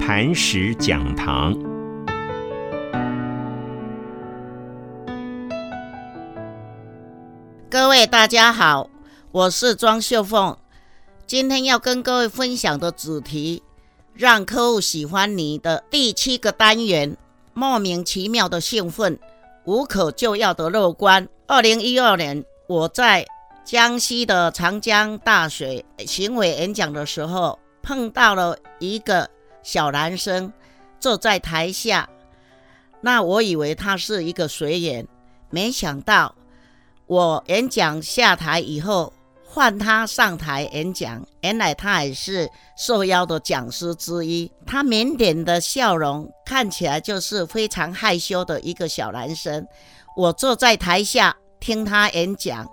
磐石讲堂。各位大家好，我是庄秀凤，今天要跟各位分享的主题，让客户喜欢你的第七个单元，莫名其妙的兴奋，无可救药的乐观。二零一二年，我在江西的长江大学行为演讲的时候，碰到了一个小男生坐在台下，那我以为他是一个随员，没想到。我演讲下台以后，换他上台演讲。原来他也是受邀的讲师之一。他腼腆的笑容看起来就是非常害羞的一个小男生。我坐在台下听他演讲，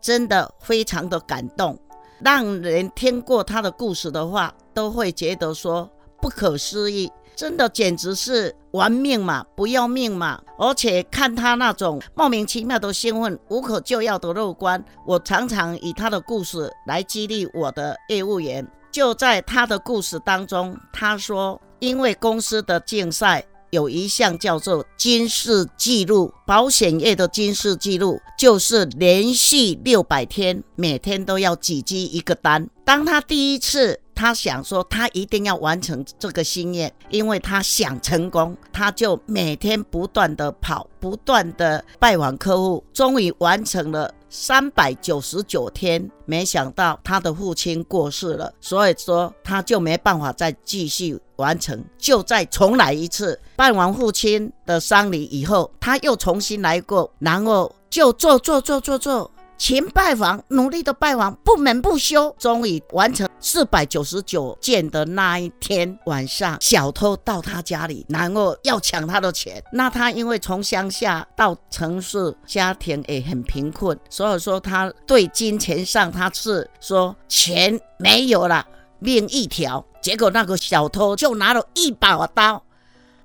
真的非常的感动。让人听过他的故事的话，都会觉得说不可思议。真的简直是玩命嘛，不要命嘛！而且看他那种莫名其妙的兴奋、无可救药的乐观，我常常以他的故事来激励我的业务员。就在他的故事当中，他说，因为公司的竞赛有一项叫做金氏记录，保险业的金氏记录就是连续六百天，每天都要挤积一个单。当他第一次。他想说，他一定要完成这个心愿，因为他想成功，他就每天不断的跑，不断的拜访客户，终于完成了三百九十九天。没想到他的父亲过世了，所以说他就没办法再继续完成，就再重来一次。办完父亲的丧礼以后，他又重新来过，然后就做做做做做。勤拜访，努力的拜访，不眠不休，终于完成四百九十九件的那一天晚上，小偷到他家里，然后要抢他的钱。那他因为从乡下到城市，家庭也很贫困，所以说他对金钱上他是说钱没有了，命一条。结果那个小偷就拿了一把刀。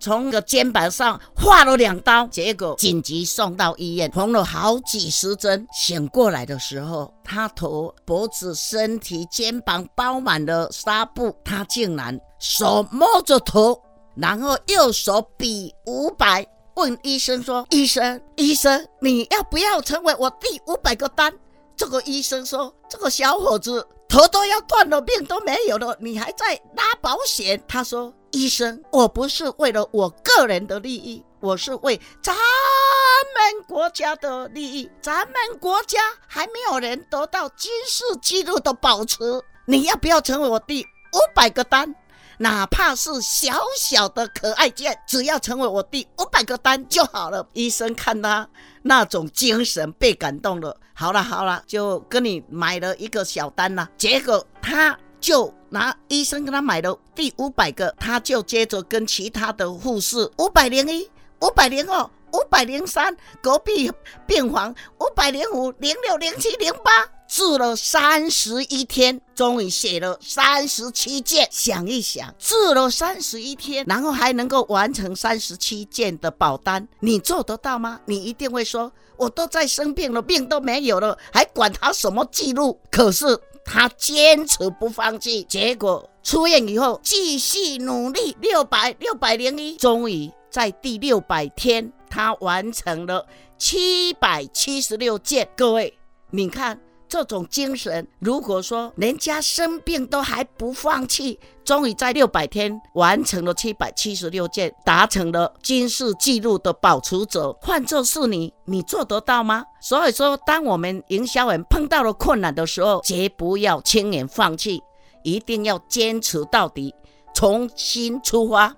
从个肩膀上划了两刀，结果紧急送到医院，缝了好几十针。醒过来的时候，他头、脖子、身体、肩膀包满了纱布，他竟然手摸着头，然后右手比五百，问医生说：“医生，医生，你要不要成为我第五百个单？”这个医生说：“这个小伙子头都要断了，命都没有了，你还在拉保险？”他说。医生，我不是为了我个人的利益，我是为咱们国家的利益。咱们国家还没有人得到金氏纪录的保持，你要不要成为我第五百个单？哪怕是小小的可爱件，只要成为我第五百个单就好了。医生看他那种精神，被感动了。好了好了，就跟你买了一个小单了。结果他。就拿医生给他买的第五百个，他就接着跟其他的护士五百零一、五百零二、五百零三，隔壁病房五百零五、零六、零七、零八，治了三十一天，终于写了三十七件。想一想，治了三十一天，然后还能够完成三十七件的保单，你做得到吗？你一定会说，我都在生病了，病都没有了，还管他什么记录？可是。他坚持不放弃，结果出院以后继续努力，六百六百零一，终于在第六百天，他完成了七百七十六件。各位，你看。这种精神，如果说人家生病都还不放弃，终于在六百天完成了七百七十六件，达成了金氏纪录的保持者。换作是你，你做得到吗？所以说，当我们营销人碰到了困难的时候，绝不要轻言放弃，一定要坚持到底，重新出发。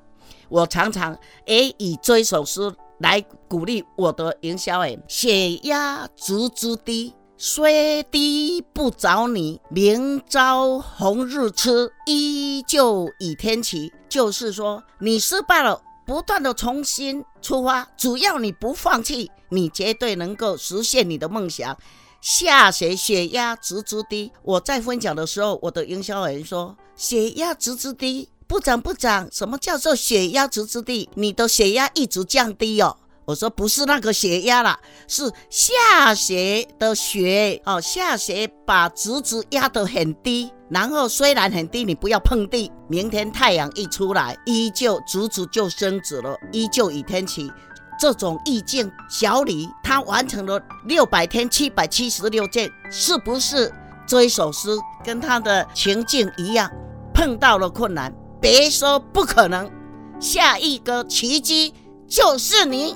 我常常也以这首诗来鼓励我的营销人：血压足足低。虽低不着你，明朝红日出，依旧倚天起。就是说，你失败了，不断的重新出发，只要你不放弃，你绝对能够实现你的梦想。下雪血压直直低。我在分享的时候，我的营销人说，血压直直低，不涨不涨。什么叫做血压直直低？你的血压一直降低哦。我说不是那个血压啦，是下血的血哦，下血把侄子压得很低，然后虽然很低，你不要碰地。明天太阳一出来，依旧侄子就升子了，依旧雨天起。这种意境，小李他完成了六百天七百七十六件，是不是这一首诗跟他的情境一样？碰到了困难，别说不可能，下一个奇迹就是你。